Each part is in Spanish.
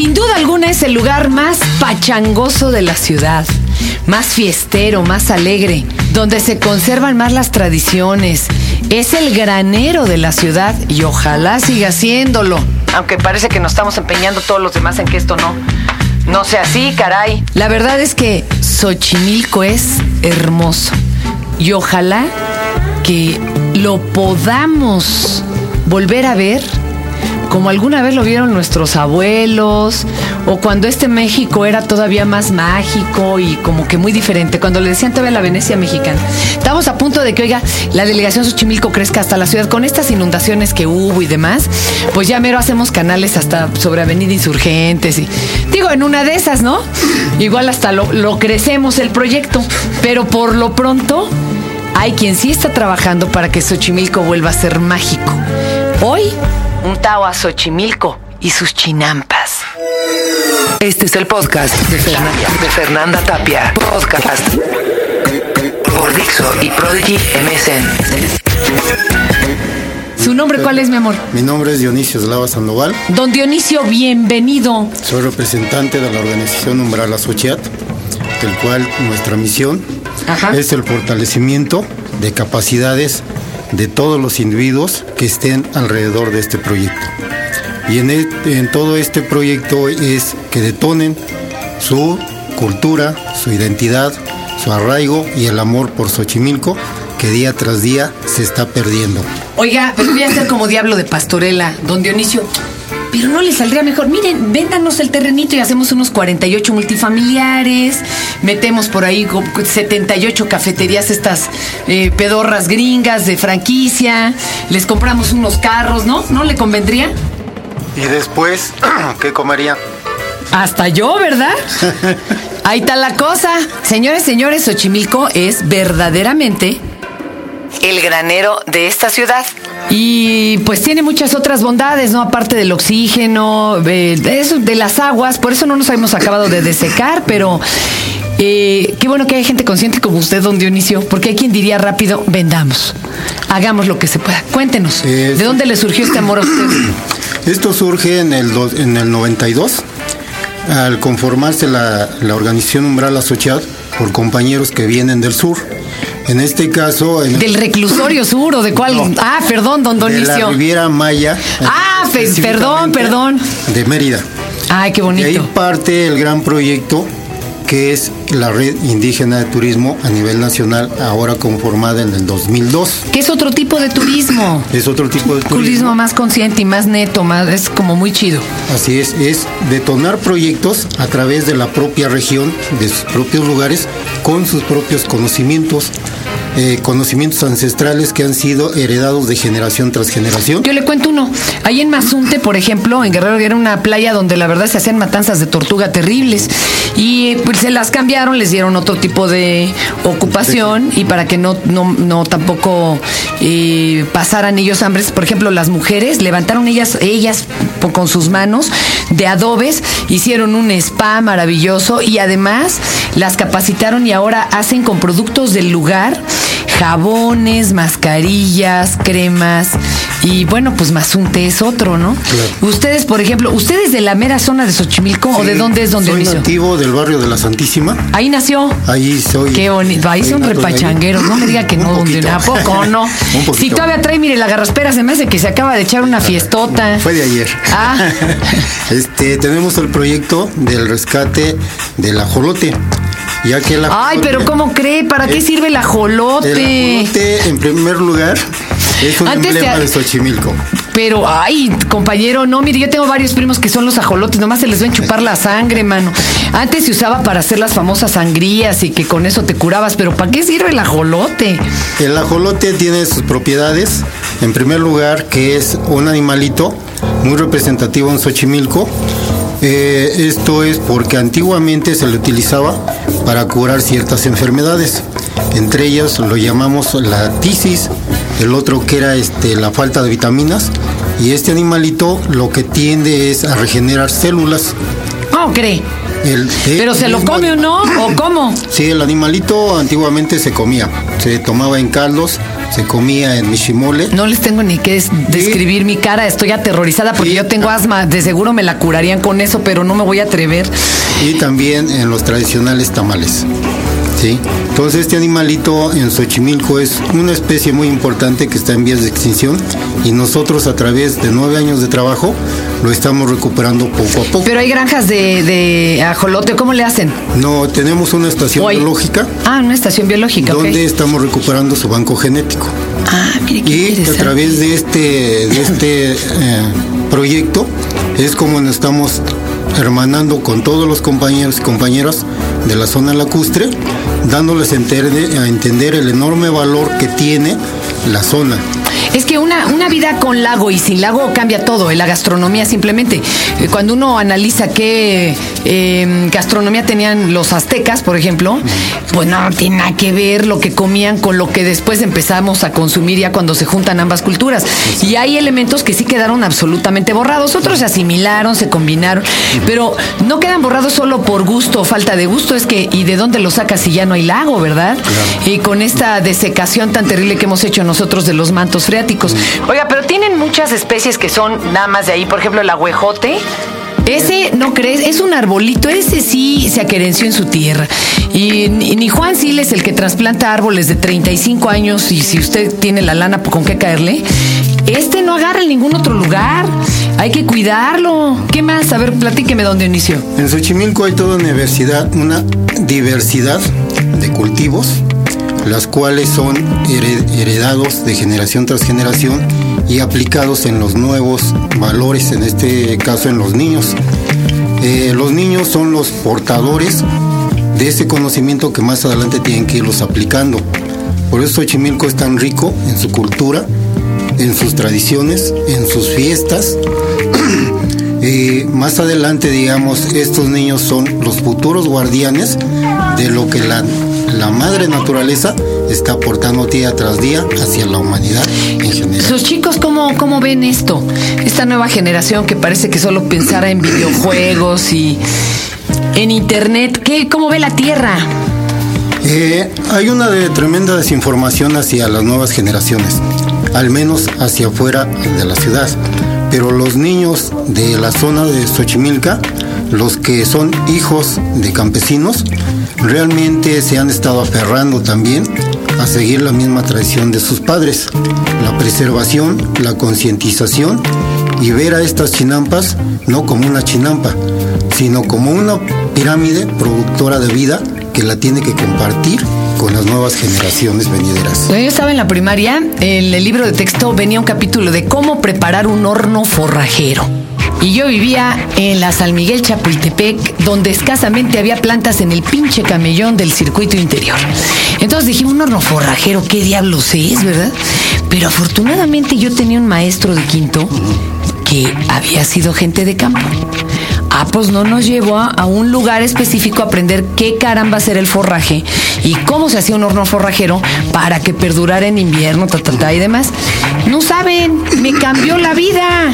Sin duda alguna es el lugar más pachangoso de la ciudad, más fiestero, más alegre, donde se conservan más las tradiciones. Es el granero de la ciudad y ojalá siga siéndolo. Aunque parece que nos estamos empeñando todos los demás en que esto no. No sea así, caray. La verdad es que Xochimilco es hermoso. Y ojalá que lo podamos volver a ver como alguna vez lo vieron nuestros abuelos, o cuando este México era todavía más mágico y como que muy diferente, cuando le decían todavía la Venecia mexicana. Estamos a punto de que, oiga, la delegación Xochimilco crezca hasta la ciudad con estas inundaciones que hubo y demás, pues ya mero hacemos canales hasta sobre Avenida Insurgentes y digo, en una de esas, ¿no? Igual hasta lo, lo crecemos el proyecto, pero por lo pronto hay quien sí está trabajando para que Xochimilco vuelva a ser mágico. Hoy un Tao a Xochimilco y sus chinampas. Este es el podcast de Fernanda, de Fernanda Tapia. Podcast por Dixo y Prodigy MSN. ¿Su nombre cuál es, mi amor? Mi nombre es Dionisio Slava Sandoval. Don Dionisio, bienvenido. Soy representante de la organización Umbral Asociat, del cual nuestra misión Ajá. es el fortalecimiento de capacidades de todos los individuos que estén alrededor de este proyecto. Y en, este- en todo este proyecto es que detonen su cultura, su identidad, su arraigo y el amor por Xochimilco que día tras día se está perdiendo. Oiga, voy a ser como diablo de pastorela, don Dionisio. Pero no le saldría mejor. Miren, véndanos el terrenito y hacemos unos 48 multifamiliares. Metemos por ahí co- 78 cafeterías, estas eh, pedorras gringas de franquicia. Les compramos unos carros, ¿no? ¿No le convendría? Y después, ¿qué comería? Hasta yo, ¿verdad? Ahí está la cosa. Señores, señores, Xochimilco es verdaderamente el granero de esta ciudad. Y pues tiene muchas otras bondades, ¿no? Aparte del oxígeno, de, de eso, de las aguas, por eso no nos hemos acabado de desecar, pero eh, qué bueno que hay gente consciente como usted, don Dionisio, porque hay quien diría rápido, vendamos, hagamos lo que se pueda. Cuéntenos, ¿de dónde le surgió este amor a usted? Esto surge en el, do- en el 92, al conformarse la, la organización Umbral Asociad por compañeros que vienen del sur. En este caso, en Del reclusorio sur o de cuál? No. Ah, perdón, don de la Donicio. Riviera Maya. Ah, perdón, perdón. De Mérida. Ay, qué De ahí bonito. parte el gran proyecto que es la red indígena de turismo a nivel nacional, ahora conformada en el 2002. Que es otro tipo de turismo. Es otro tipo de Turismo turismo. más consciente y más neto, más es como muy chido. Así es, es detonar proyectos a través de la propia región, de sus propios lugares, con sus propios conocimientos, eh, conocimientos ancestrales que han sido heredados de generación tras generación. Yo le cuento uno. Ahí en Mazunte, por ejemplo, en Guerrero era una playa donde la verdad se hacían matanzas de tortuga terribles. Y pues se las cambiaron, les dieron otro tipo de ocupación y para que no, no, no tampoco eh, pasaran ellos hambres. Por ejemplo, las mujeres levantaron ellas, ellas con sus manos de adobes, hicieron un spa maravilloso y además las capacitaron y ahora hacen con productos del lugar jabones, mascarillas, cremas y bueno, pues Mazunte es otro, ¿no? Claro. Ustedes, por ejemplo, ¿ustedes de la mera zona de Xochimilco o de dónde es donde Soy inició? nativo del barrio de la Santísima. Ahí nació. Ahí soy. Qué bonito. Ahí son repachangueros. No me diga que no, donde poquito. ¿a poco no? Un poquito. Si todavía trae, mire, la garraspera se me hace que se acaba de echar una fiestota. Fue de ayer. Ah. este, tenemos el proyecto del rescate del ajolote. Ya que el Ay, pero ¿cómo cree? ¿Para qué sirve el ajolote? El ajolote, en primer lugar, es un Antes emblema de- de Xochimilco. Pero, ay, compañero, no, mire, yo tengo varios primos que son los ajolotes, nomás se les ven chupar la sangre, mano. Antes se usaba para hacer las famosas sangrías y que con eso te curabas, pero ¿para qué sirve el ajolote? El ajolote tiene sus propiedades. En primer lugar, que es un animalito muy representativo en Xochimilco. Eh, esto es porque antiguamente se le utilizaba para curar ciertas enfermedades. Entre ellas lo llamamos la tisis, el otro que era este, la falta de vitaminas. Y este animalito lo que tiende es a regenerar células. ¿Cómo cree? El- ¿Pero se lo come o no? ¿O cómo? Sí, el animalito antiguamente se comía, se tomaba en caldos se comía en Mishimole. No les tengo ni que des- describir mi cara, estoy aterrorizada porque yo tengo asma, de seguro me la curarían con eso, pero no me voy a atrever. y también en los tradicionales tamales. ¿Sí? Entonces este animalito en Xochimilco es una especie muy importante que está en vías de extinción y nosotros a través de nueve años de trabajo lo estamos recuperando poco a poco. Pero hay granjas de, de ajolote, ¿cómo le hacen? No, tenemos una estación biológica Ah, una estación biológica, donde estamos recuperando su banco genético. Ah, mire qué Y a través de este, de este eh, proyecto es como nos estamos hermanando con todos los compañeros y compañeras de la zona lacustre, dándoles a entender el enorme valor que tiene la zona. Es que una, una vida con lago y sin lago cambia todo, en la gastronomía simplemente. Eh, Cuando uno analiza qué eh, gastronomía tenían los aztecas, por ejemplo, pues no tiene nada que ver lo que comían con lo que después empezamos a consumir ya cuando se juntan ambas culturas. Y hay elementos que sí quedaron absolutamente borrados, otros se asimilaron, se combinaron, pero no quedan borrados solo por gusto o falta de gusto, es que ¿y de dónde lo sacas si ya no hay lago, verdad? Y con esta desecación tan terrible que hemos hecho nosotros de los mantos freáticos. Oiga, pero tienen muchas especies que son nada más de ahí, por ejemplo, el agüejote. Ese, ¿no crees? Es un arbolito, ese sí se aquerenció en su tierra. Y ni Juan Siles, el que trasplanta árboles de 35 años, y si usted tiene la lana, ¿con qué caerle? Este no agarra en ningún otro lugar. Hay que cuidarlo. ¿Qué más? A ver, platíqueme dónde inició. En Xochimilco hay toda una diversidad, una diversidad de cultivos, las cuales son hered- heredados de generación tras generación y aplicados en los nuevos valores, en este caso en los niños. Eh, los niños son los portadores de ese conocimiento que más adelante tienen que irlos aplicando. Por eso Xochimilco es tan rico en su cultura, en sus tradiciones, en sus fiestas, y más adelante, digamos, estos niños son los futuros guardianes de lo que la, la madre naturaleza está aportando día tras día hacia la humanidad en general. Sus chicos, ¿cómo, ¿cómo ven esto? Esta nueva generación que parece que solo pensara en videojuegos y en internet. ¿Qué, ¿Cómo ve la Tierra? Eh, hay una de tremenda desinformación hacia las nuevas generaciones, al menos hacia afuera de la ciudad. Pero los niños de la zona de Xochimilca, los que son hijos de campesinos, realmente se han estado aferrando también a seguir la misma tradición de sus padres, la preservación, la concientización y ver a estas chinampas no como una chinampa, sino como una pirámide productora de vida que la tiene que compartir con las nuevas generaciones venideras. Yo estaba en la primaria, en el libro de texto venía un capítulo de cómo preparar un horno forrajero. Y yo vivía en la San Miguel Chapultepec, donde escasamente había plantas en el pinche camellón del circuito interior. Entonces dije, un horno forrajero, ¿qué diablos es, verdad? Pero afortunadamente yo tenía un maestro de quinto que había sido gente de campo. Ah, pues no nos llevó a, un lugar específico a aprender qué caramba ser el forraje y cómo se hacía un horno forrajero para que perdurara en invierno, ta, ta, ta, y demás. No saben, me cambió la vida.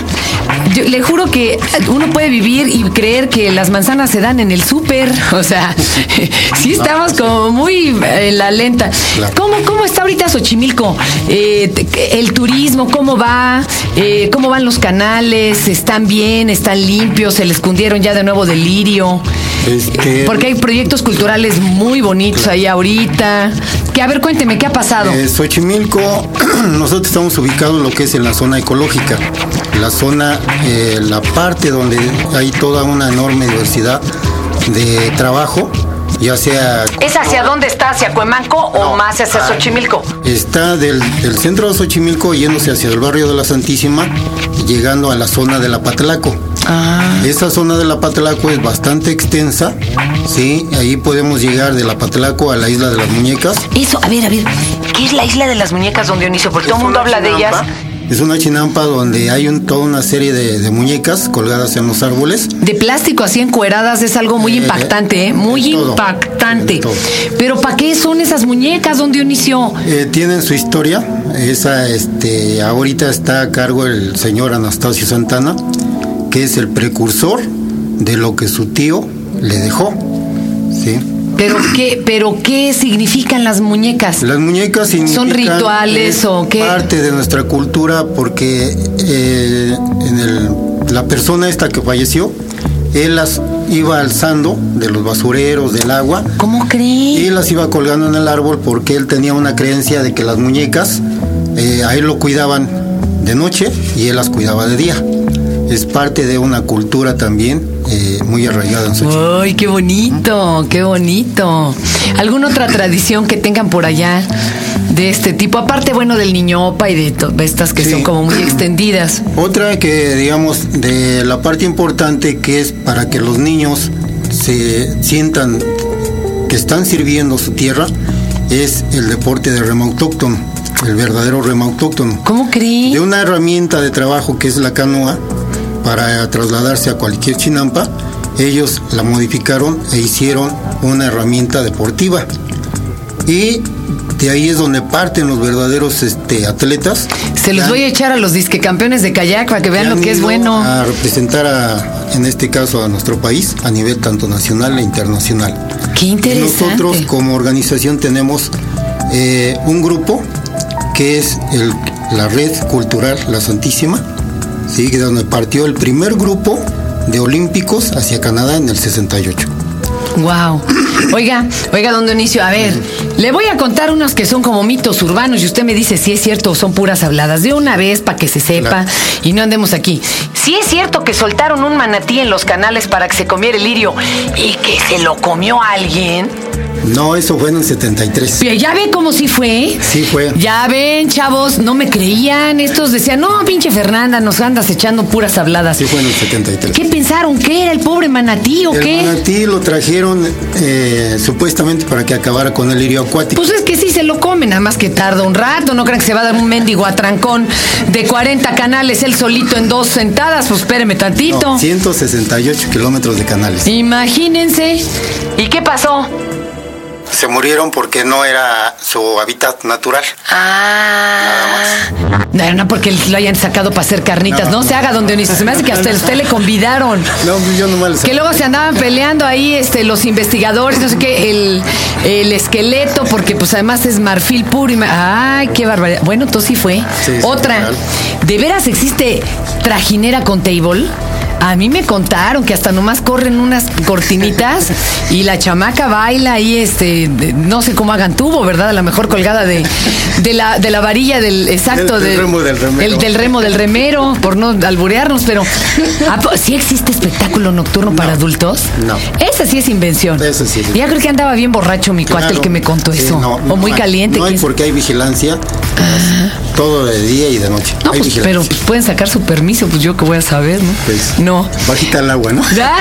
Yo le juro que uno puede vivir y creer que las manzanas se dan en el súper. O sea, sí estamos como muy en la lenta. Claro. ¿Cómo, ¿Cómo está ahorita Xochimilco? Eh, el turismo, ¿cómo va? Eh, ¿Cómo van los canales? ¿Están bien? ¿Están limpios? ¿Se les cundieron ya de nuevo delirio? Este, Porque hay proyectos culturales muy bonitos ahí ahorita. Que a ver, cuénteme, ¿qué ha pasado? Eh, Xochimilco, nosotros estamos ubicados en lo que es en la zona ecológica, la zona, eh, la parte donde hay toda una enorme diversidad de trabajo, ya sea ¿Es hacia dónde está? ¿Hacia Cuemanco o más hacia Ah. Xochimilco? Está del, del centro de Xochimilco yéndose hacia el barrio de la Santísima y llegando a la zona de la Patlaco. Ah. Esa zona de la Patlaco es bastante extensa, ¿sí? Ahí podemos llegar de la Patlaco a la isla de las muñecas. Eso, a ver, a ver. ¿Qué es la isla de las muñecas don Dionisio? Porque todo el mundo habla de ellas. Es una chinampa donde hay un- toda una serie de, de muñecas colgadas en los árboles. De plástico así encueradas es algo muy Eh, impactante, ¿eh? Muy todo, impactante. Pero ¿para qué son esas muñecas, don Dionisio? Eh, tienen su historia. Esa, este, ahorita está a cargo el señor Anastasio Santana, que es el precursor de lo que su tío le dejó. ¿sí? Pero qué, pero qué significan las muñecas? Las muñecas ¿Son significan, rituales eh, o qué? Parte de nuestra cultura porque eh, en el, la persona esta que falleció, él las iba alzando de los basureros, del agua, ¿Cómo y cree? las iba colgando en el árbol porque él tenía una creencia de que las muñecas eh, a él lo cuidaban de noche y él las cuidaba de día. Es parte de una cultura también muy arraigada en Xochimilco. ¡Ay, qué bonito! ¡Qué bonito! ¿Alguna otra tradición que tengan por allá de este tipo? Aparte, bueno, del niñopa y de estas que Sí. son como muy extendidas. Otra que, digamos, de la parte importante que es para que los niños se sientan que están sirviendo su tierra es el deporte de remo autóctono, el verdadero remo autóctono. ¿Cómo cree? De una herramienta de trabajo que es la canoa, para trasladarse a cualquier chinampa, ellos la modificaron e hicieron una herramienta deportiva. Y de ahí es donde parten los verdaderos este, atletas. Se los voy a echar a los disque campeones de kayak para que vean que lo que es bueno. A representar a, en este caso a nuestro país a nivel tanto nacional e internacional. Qué Y interesante. Nosotros como organización tenemos eh, un grupo que es el- la red cultural La Santísima, ¿sí? de donde partió el primer grupo de olímpicos hacia Canadá en el 68. Wow. Oiga, oiga, don Dionisio, a ver, le voy a contar unos que son como mitos urbanos y usted me dice si es cierto o son puras habladas. De una vez para que se sepa Claro. y no andemos aquí. Si es cierto que soltaron un manatí en los canales para que se comiera el lirio y que se lo comió alguien. No, eso fue en el 73. Pero Ya ve cómo sí fue. Sí fue. Ya ven, chavos, no me creían. Estos decían, no, pinche Fernanda, nos andas echando puras habladas. Sí fue en el 73. ¿Qué pensaron? ¿Qué era el pobre manatí o El qué? manatí lo trajeron eh, supuestamente para que acabara con el lirio acuático. Pues es que sí se lo comen, nada más que tarda un rato. No crean que se va a dar un mendigo atracón de 40 canales él solito en dos sentadas. Pues espéreme tantito. No, 168 kilómetros de canales. Imagínense. ¿Y qué pasó? Se murieron porque no era su hábitat natural. Ah. No, no porque lo hayan sacado para hacer carnitas. No, se haga, don Dionisio. Se me hace que hasta usted le convidaron. No, yo nomás les Que luego se andaban peleando ahí este, los investigadores, no sé qué, el, el esqueleto, porque pues además es marfil puro. Y ma- Ay, qué barbaridad. Bueno, entonces sí fue. Sí, Otra. ¿de veras existe trajinera con table? A mí me contaron que hasta nomás corren unas cortinitas y la chamaca baila ahí, este, no sé cómo hagan tubo, ¿verdad? A lo mejor colgada de, de, la, de la varilla del exacto Del- del remo del remero. el del remo del remero, por no alburearnos, pero ¿a po- ¿sí existe espectáculo nocturno para adultos? No. Esa sí es invención. Esa sí es Ya creo que andaba bien borracho mi cuate el Claro. que me contó Sí, eso. no, o muy caliente. No hay porque hay vigilancia. Todo de día y de noche. No, pues, pero pueden sacar su permiso, pues yo que voy a saber, ¿no? Pues, No. Bajita el agua, ¿no? Ya.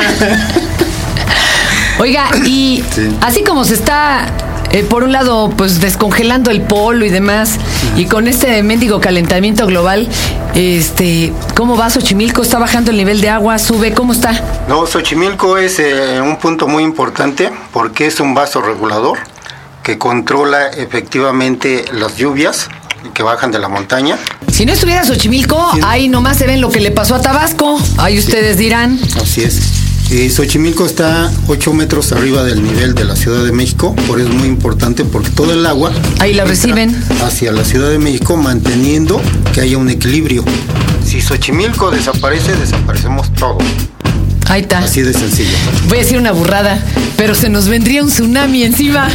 Oiga, y Sí. así como se está, eh, por un lado, pues descongelando el polo y demás, y con este mendigo calentamiento global, este, ¿cómo va Xochimilco? ¿Está bajando el nivel de agua? ¿Sube? ¿Cómo está? No, Xochimilco es eh, un punto muy importante porque es un vaso regulador que controla efectivamente las lluvias que bajan de la montaña. Si no estuviera Xochimilco, Sí. ahí nomás se ven lo que le pasó a Tabasco. Ahí ustedes dirán. Así es. Y Xochimilco está 8 metros arriba del nivel de la Ciudad de México, por eso es muy importante porque todo el agua Ahí la reciben. hacia la Ciudad de México manteniendo que haya un equilibrio. Si Xochimilco desaparece, desaparecemos todo. Ahí está. Así de sencillo. Voy a decir una burrada, pero se nos vendría un tsunami encima.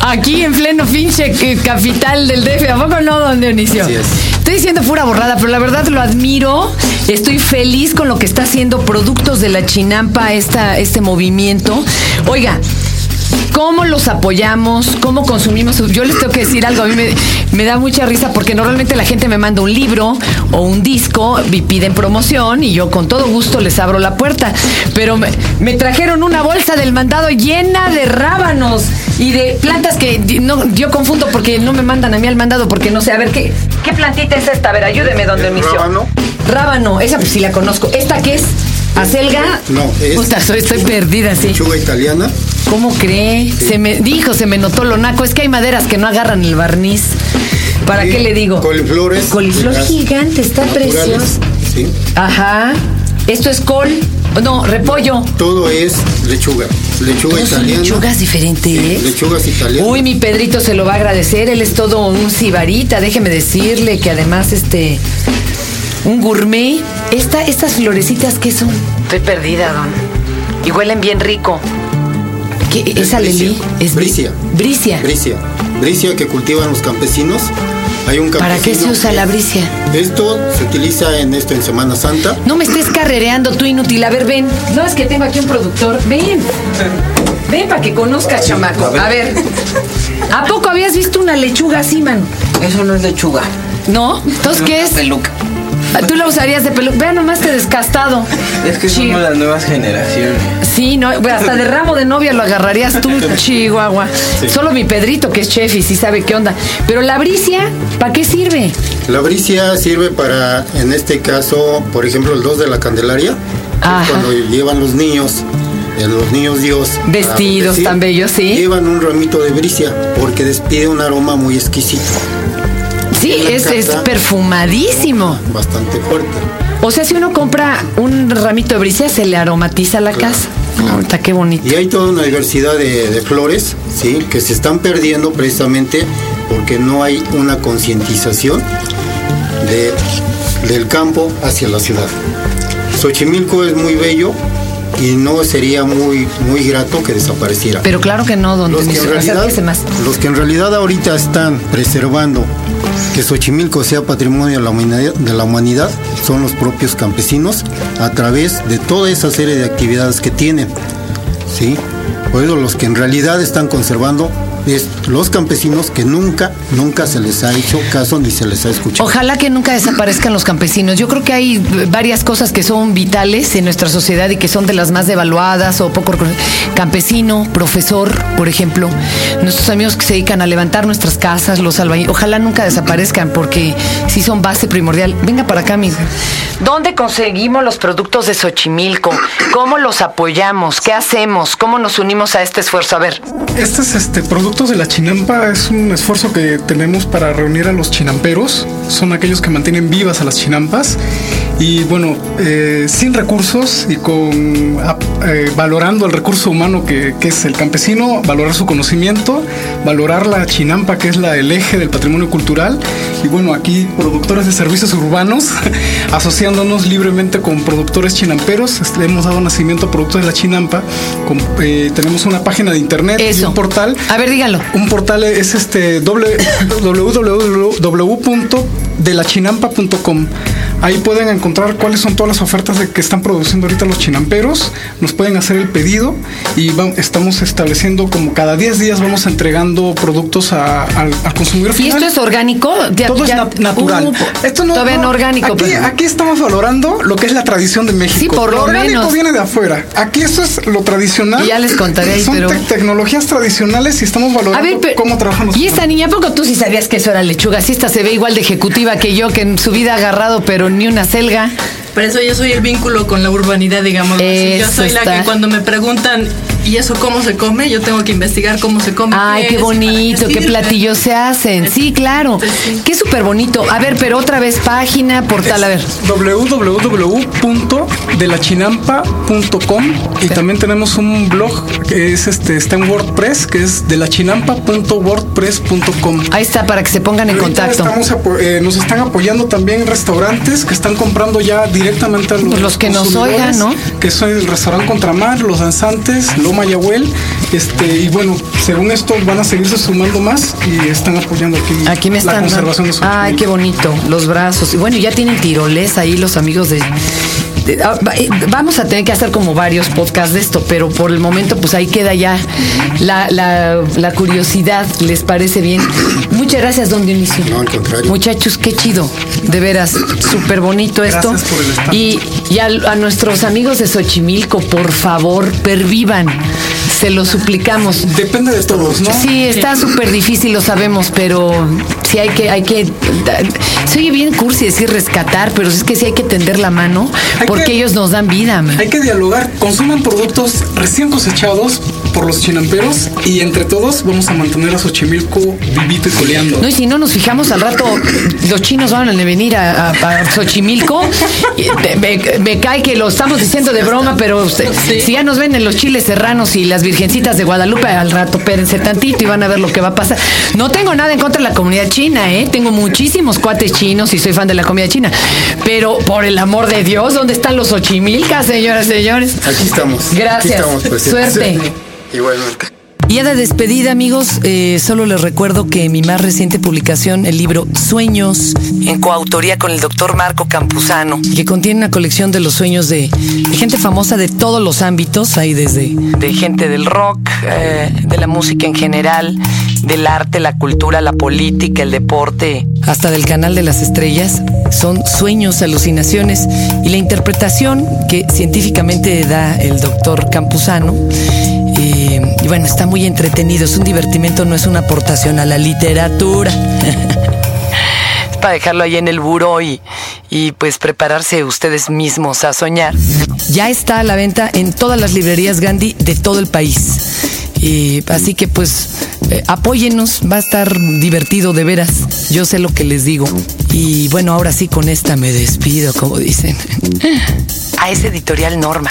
Aquí en pleno pinche eh, capital del DF. ¿A poco no, don Dionisio? Así es. Estoy diciendo pura borrada, pero la verdad lo admiro. Estoy feliz con lo que está haciendo Productos de la Chinampa, esta, este movimiento. Oiga, ¿Cómo los apoyamos? ¿Cómo consumimos? su- Yo les tengo que decir algo, a mí me, me da mucha risa porque normalmente la gente me manda un libro o un disco y piden promoción y yo con todo gusto les abro la puerta. Pero me, me trajeron una bolsa del mandado llena de rábanos y de plantas que no, yo confundo porque no me mandan a mí al mandado porque no sé. A ver, ¿qué, qué plantita es esta? A ver, ayúdeme, don ¿El Dionisio. rábano? Rábano, esa pues sí la conozco. ¿Esta qué es? ¿Acelga? No, es- Puta, soy- estoy perdida, sí. Lechuga italiana. ¿Cómo cree? Se me dijo, se me notó lo naco. Es que hay maderas que no agarran el barniz. ¿Para qué le digo? Coliflores. Coliflor gigante, está precioso. Sí. Ajá. Esto es col. No, repollo. Todo es lechuga. Lechuga Todos son italiana. lechugas diferentes. Lechugas italianas. Uy, mi Pedrito se lo va a agradecer. Él es todo un sibarita. Déjeme decirle que además, este. Un gourmet. Esta, estas florecitas, ¿qué son? Estoy perdida, don. Y huelen bien rico. ¿Qué, Es ¿Esa lelí? Es bri- Bricia. Bricia. Bricia. Bricia que cultivan los campesinos. Hay un ¿Para qué se usa la bricia? Esto se utiliza en esto en Semana Santa. No me estés carrereando tú inútil. A ver, ven. No, es que tengo aquí un productor. Ven. Ven para que conozcas, chamaco. A ver. ¿A poco habías visto una lechuga así, mano? Eso no es lechuga. ¿No? Entonces, ¿qué es? Peluca. Tú la usarías de pelo. Vea nomás te descastado. Es que Chi- somos las nuevas generaciones. Sí, no, hasta de ramo de novia lo agarrarías tú, Chihuahua. Solo mi Pedrito, que es chef y sí sabe qué onda. Pero la bricia, ¿para qué sirve? La bricia sirve para, en este caso, por ejemplo, el 2 de la Candelaria. que es Ajá. Cuando llevan los niños, eh, los niños Dios. a Vestidos bendecir, tan bellos, sí. Llevan un ramito de bricia porque despide un aroma muy exquisito, Sí, es, es casa. perfumadiísimo. bastante fuerte. O sea, si uno compra un ramito de bricia, se le aromatiza la casa. Ahorita qué bonito. Y hay toda una diversidad de, de flores, ¿sí? Que se están perdiendo precisamente porque no hay una concientización de, del campo hacia la ciudad. Xochimilco es muy bello y no sería muy, muy grato que desapareciera. Pero claro que no, don los, que en realidad, más. los que en realidad ahorita están preservando que Xochimilco sea patrimonio de la humanidad, son los propios campesinos a través de toda esa serie de actividades que tienen. ¿sí? Por eso los que en realidad están conservando es los campesinos que nunca, nunca se les ha hecho caso ni se les ha escuchado. Ojalá que nunca desaparezcan los campesinos. Yo creo que hay varias cosas que son vitales en nuestra sociedad y que son de las más devaluadas o poco. Campesino, profesor, por ejemplo, nuestros amigos que se dedican a levantar nuestras casas, los albañiles. Ojalá nunca desaparezcan porque sí son base primordial. Venga para acá, amigo. ¿Dónde conseguimos los productos de Xochimilco? ¿Cómo los apoyamos? ¿Qué hacemos? ¿Cómo nos unimos a este esfuerzo? A ver. Estos este, productos de la chinampa es un esfuerzo que tenemos para reunir a los chinamperos. Son aquellos que mantienen vivas a las chinampas. Y bueno, eh, sin recursos y con ap- eh, valorando el recurso humano que, que es el campesino, valorar su conocimiento, valorar la chinampa que es la, el eje del patrimonio cultural. Y bueno, aquí productores de servicios urbanos, asociándonos libremente con productores chinamperos, este, hemos dado nacimiento a productos de la chinampa. Con- eh, tenemos una página de internet y un portal. A ver, dígalo. Un portal es este www.delachinampa.com. Ahí pueden encontrar cuáles son todas las ofertas de que están produciendo ahorita los chinamperos. Nos pueden hacer el pedido y va- estamos estableciendo como cada 10 días vamos entregando productos a- al, al consumidor ¿Y final. esto es orgánico? Ya- Todo ya- es nat- natural. Uh, Esto no, todavía no orgánico. Aquí, pero- aquí estamos valorando lo que es la tradición de México. Sí, por lo orgánico menos. viene de afuera. Aquí eso es lo tradicional. Y ya les contaré ahí, Son pero- te- tecnologías tradicionales y estamos valorando A ver, pero- cómo trabajamos. Y esta niña, ¿a poco tú sí sabías que eso era lechuga? Sí, esta se ve igual de ejecutiva que yo, que en su vida ha agarrado, pero ni una selga. Por eso yo soy el vínculo con la urbanidad, digamos. Yo soy la que cuando me preguntan, ¿y eso cómo se come? Yo tengo que investigar cómo se come. Ay, qué bonito, qué platillos se hacen. Sí, claro. Sí. Qué súper bonito. A ver, pero otra vez, página, portal, a ver. www.delachinampa.com y también tenemos un blog que es este está en WordPress que es delachinampa.wordpress.com. Ahí está, para que se pongan en Ahorita contacto. eh, nos están apoyando también restaurantes que están comprando ya directamente a los, los que nos oigan, ¿no? Que son el restaurante Contramar, los danzantes, Loma Yahuel, este y bueno, según esto van a seguirse sumando más y están apoyando aquí, Aquí me la están. conservación de dando- Ay, qué bonito. Los brazos. Y bueno, ya tienen tiroles ahí los amigos de. ah, eh, Vamos a tener que hacer como varios podcasts de esto, pero por el momento, pues ahí queda ya la, la- la curiosidad. ¿Les parece bien? Muchas gracias, don Dionisio. No, al contrario. Muchachos, qué chido. De veras, súper bonito esto. Gracias por el. Y, y a, a nuestros amigos de Xochimilco, por favor, pervivan. Se lo suplicamos. Depende de todos, ¿no? Sí, está súper difícil, lo sabemos, pero sí hay que, hay que, se oye bien cursi decir rescatar, pero es que sí hay que tender la mano Hay porque que- ellos nos dan vida. man. Hay que dialogar, consuman productos recién cosechados por los chinamperos y entre todos vamos a mantener a Xochimilco vivito y coleando. No, y si no nos fijamos al rato, los chinos van a venir a, a- a Xochimilco. Me, me cae que lo estamos diciendo de broma, pero si ya nos ven en los chiles serranos y las virgencitas de Guadalupe, al rato pérense tantito y van a ver lo que va a pasar. No tengo nada en contra de la comunidad china, ¿eh? Tengo muchísimos cuates chinos y soy fan de la comida china. Pero, por el amor de Dios, ¿dónde están los Xochimilcas, señoras y señores? Aquí estamos. Gracias. Aquí estamos. Suerte. Igualmente. Y ya de despedida, amigos, eh, solo les recuerdo que mi más reciente publicación, el libro Sueños, en coautoría con el doctor Marco Campuzano, que contiene una colección de los sueños de, gente famosa de todos los ámbitos, hay desde de gente del rock, eh, de la música en general, del arte, la cultura, la política, el deporte, hasta del canal de las estrellas. Son sueños, alucinaciones y la interpretación que científicamente da el doctor Campuzano. Bueno, está muy entretenido, es un divertimento, no es una aportación a la literatura. es para dejarlo ahí en el buró y, y pues prepararse ustedes mismos a soñar. Ya está a la venta en todas las librerías Gandhi de todo el país. Y así que pues eh, apóyennos, va a estar divertido de veras. Yo sé lo que les digo. Y bueno, ahora sí con esta me despido, como dicen. A ese editorial Norma.